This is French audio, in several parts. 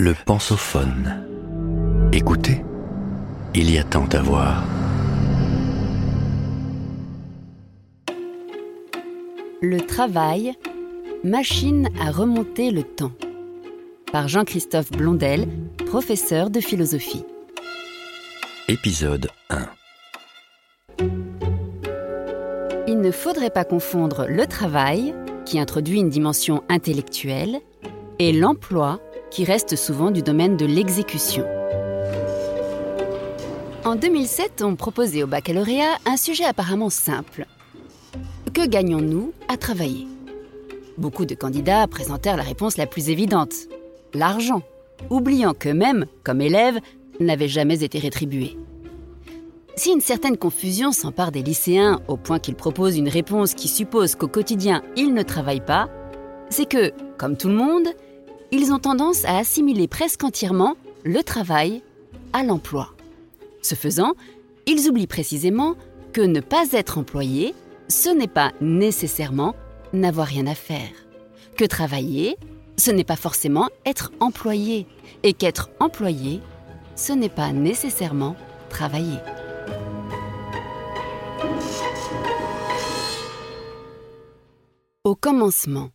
Le pensophone. Écoutez, il y a tant à voir. Le travail, machine à remonter le temps. Par Jean-Christophe Blondel, professeur de philosophie. Épisode 1. Il ne faudrait pas confondre le travail, qui introduit une dimension intellectuelle, et l'emploi, qui reste souvent du domaine de l'exécution. En 2007, on proposait au baccalauréat un sujet apparemment simple. Que gagnons-nous à travailler? Beaucoup de candidats présentèrent la réponse la plus évidente, l'argent, oubliant qu'eux-mêmes, comme élèves, n'avaient jamais été rétribués. Si une certaine confusion s'empare des lycéens au point qu'ils proposent une réponse qui suppose qu'au quotidien ils ne travaillent pas, c'est que, comme tout le monde, ils ont tendance à assimiler presque entièrement le travail à l'emploi. Ce faisant, ils oublient précisément que ne pas être employé, ce n'est pas nécessairement n'avoir rien à faire. Que travailler, ce n'est pas forcément être employé. Et qu'être employé, ce n'est pas nécessairement travailler. Au commencement.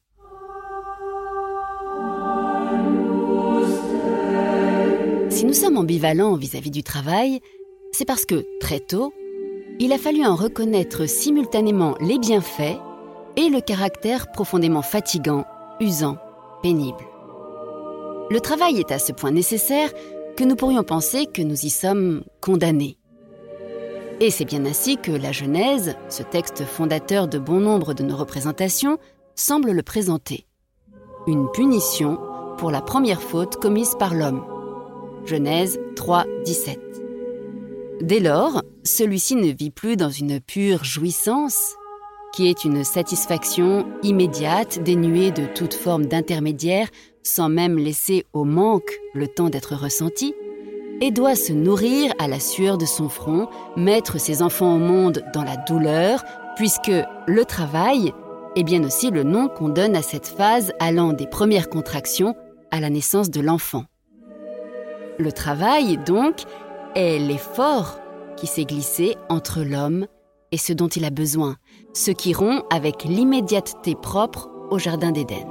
Si nous sommes ambivalents vis-à-vis du travail, c'est parce que, très tôt, il a fallu en reconnaître simultanément les bienfaits et le caractère profondément fatigant, usant, pénible. Le travail est à ce point nécessaire que nous pourrions penser que nous y sommes condamnés. Et c'est bien ainsi que la Genèse, ce texte fondateur de bon nombre de nos représentations, semble le présenter. Une punition pour la première faute commise par l'homme. Genèse 3, 17. Dès lors, celui-ci ne vit plus dans une pure jouissance, qui est une satisfaction immédiate, dénuée de toute forme d'intermédiaire, sans même laisser au manque le temps d'être ressenti, et doit se nourrir à la sueur de son front, mettre ses enfants au monde dans la douleur, puisque le travail est bien aussi le nom qu'on donne à cette phase allant des premières contractions à la naissance de l'enfant. Le travail, donc, est l'effort qui s'est glissé entre l'homme et ce dont il a besoin, ce qui rompt avec l'immédiateté propre au Jardin d'Éden.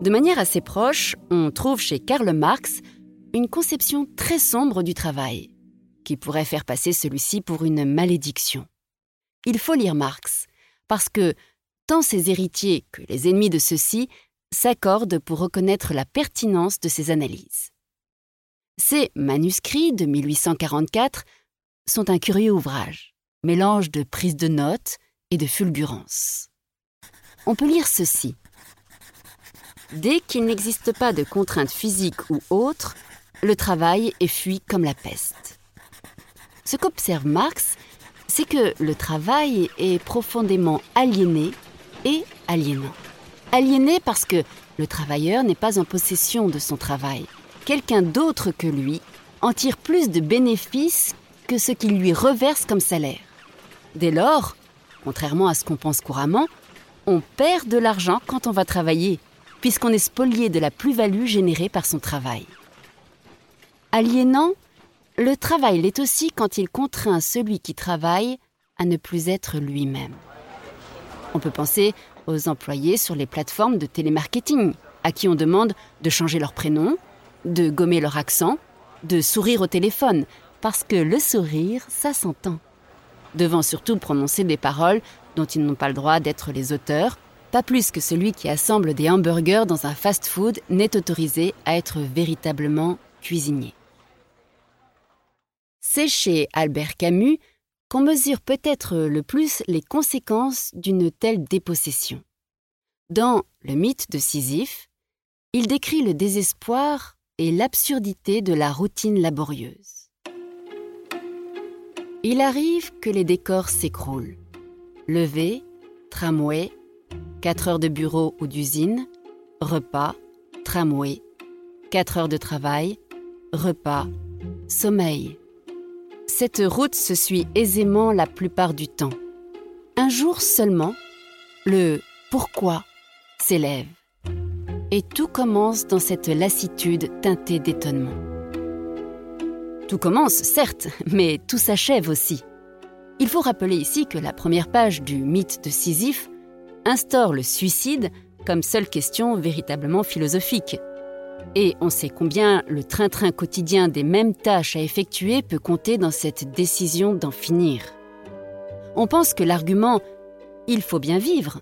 De manière assez proche, on trouve chez Karl Marx une conception très sombre du travail, qui pourrait faire passer celui-ci pour une malédiction. Il faut lire Marx, parce que tant ses héritiers que les ennemis de ceux-ci s'accordent pour reconnaître la pertinence de ses analyses. Ces manuscrits de 1844 sont un curieux ouvrage, mélange de prise de notes et de fulgurance. On peut lire ceci. Dès qu'il n'existe pas de contraintes physiques ou autres, le travail est fui comme la peste. Ce qu'observe Marx, c'est que le travail est profondément aliéné et aliénant. Aliéné parce que le travailleur n'est pas en possession de son travail. Quelqu'un d'autre que lui en tire plus de bénéfices que ce qu'il lui reverse comme salaire. Dès lors, contrairement à ce qu'on pense couramment, on perd de l'argent quand on va travailler puisqu'on est spolié de la plus-value générée par son travail. Aliénant, le travail l'est aussi quand il contraint celui qui travaille à ne plus être lui-même. On peut penser aux employés sur les plateformes de télémarketing, à qui on demande de changer leur prénom, de gommer leur accent, de sourire au téléphone, parce que le sourire, ça s'entend. Devant surtout prononcer des paroles dont ils n'ont pas le droit d'être les auteurs, pas plus que celui qui assemble des hamburgers dans un fast-food n'est autorisé à être véritablement cuisinier. C'est chez Albert Camus qu'on mesure peut-être le plus les conséquences d'une telle dépossession. Dans Le mythe de Sisyphe, il décrit le désespoir et l'absurdité de la routine laborieuse. Il arrive que les décors s'écroulent. Levé, tramway, 4 heures de bureau ou d'usine, repas, tramway, 4 heures de travail, repas, sommeil. Cette route se suit aisément la plupart du temps. Un jour seulement, Le pourquoi s'élève. Et tout commence dans cette lassitude teintée d'étonnement. Tout commence, certes, mais tout s'achève aussi. Il faut rappeler ici que la première page du mythe de Sisyphe instaure le suicide comme seule question véritablement philosophique. Et on sait combien le train-train quotidien des mêmes tâches à effectuer peut compter dans cette décision d'en finir. On pense que l'argument il faut bien vivre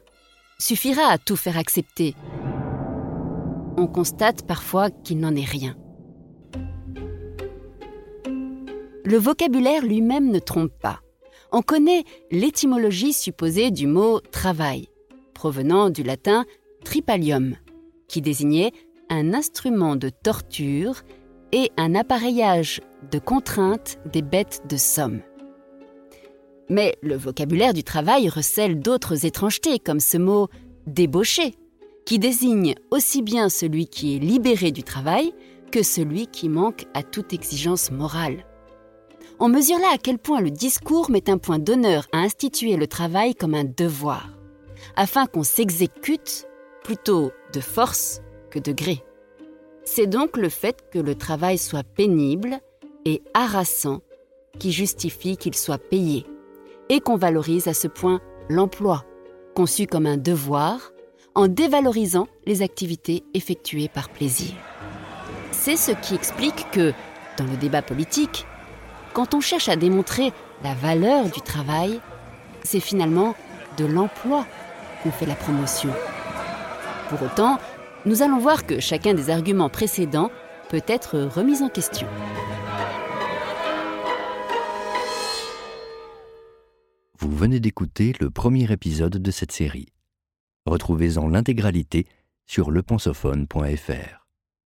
suffira à tout faire accepter. On constate parfois qu'il n'en est rien. Le vocabulaire lui-même ne trompe pas. On connaît l'étymologie supposée du mot travail, provenant du latin tripalium, qui désignait un instrument de torture et un appareillage de contrainte des bêtes de somme. Mais le vocabulaire du travail recèle d'autres étrangetés, comme ce mot débauché, qui désigne aussi bien celui qui est libéré du travail que celui qui manque à toute exigence morale. On mesure là à quel point le discours met un point d'honneur à instituer le travail comme un devoir, afin qu'on s'exécute plutôt de force que. C'est donc le fait que le travail soit pénible et harassant qui justifie qu'il soit payé et qu'on valorise à ce point l'emploi, conçu comme un devoir, en dévalorisant les activités effectuées par plaisir. C'est ce qui explique que, dans le débat politique, quand on cherche à démontrer la valeur du travail, c'est finalement de l'emploi qu'on fait la promotion. Pour autant, nous allons voir que chacun des arguments précédents peut être remis en question. Vous venez d'écouter le premier épisode de cette série. Retrouvez-en l'intégralité sur lepensophone.fr.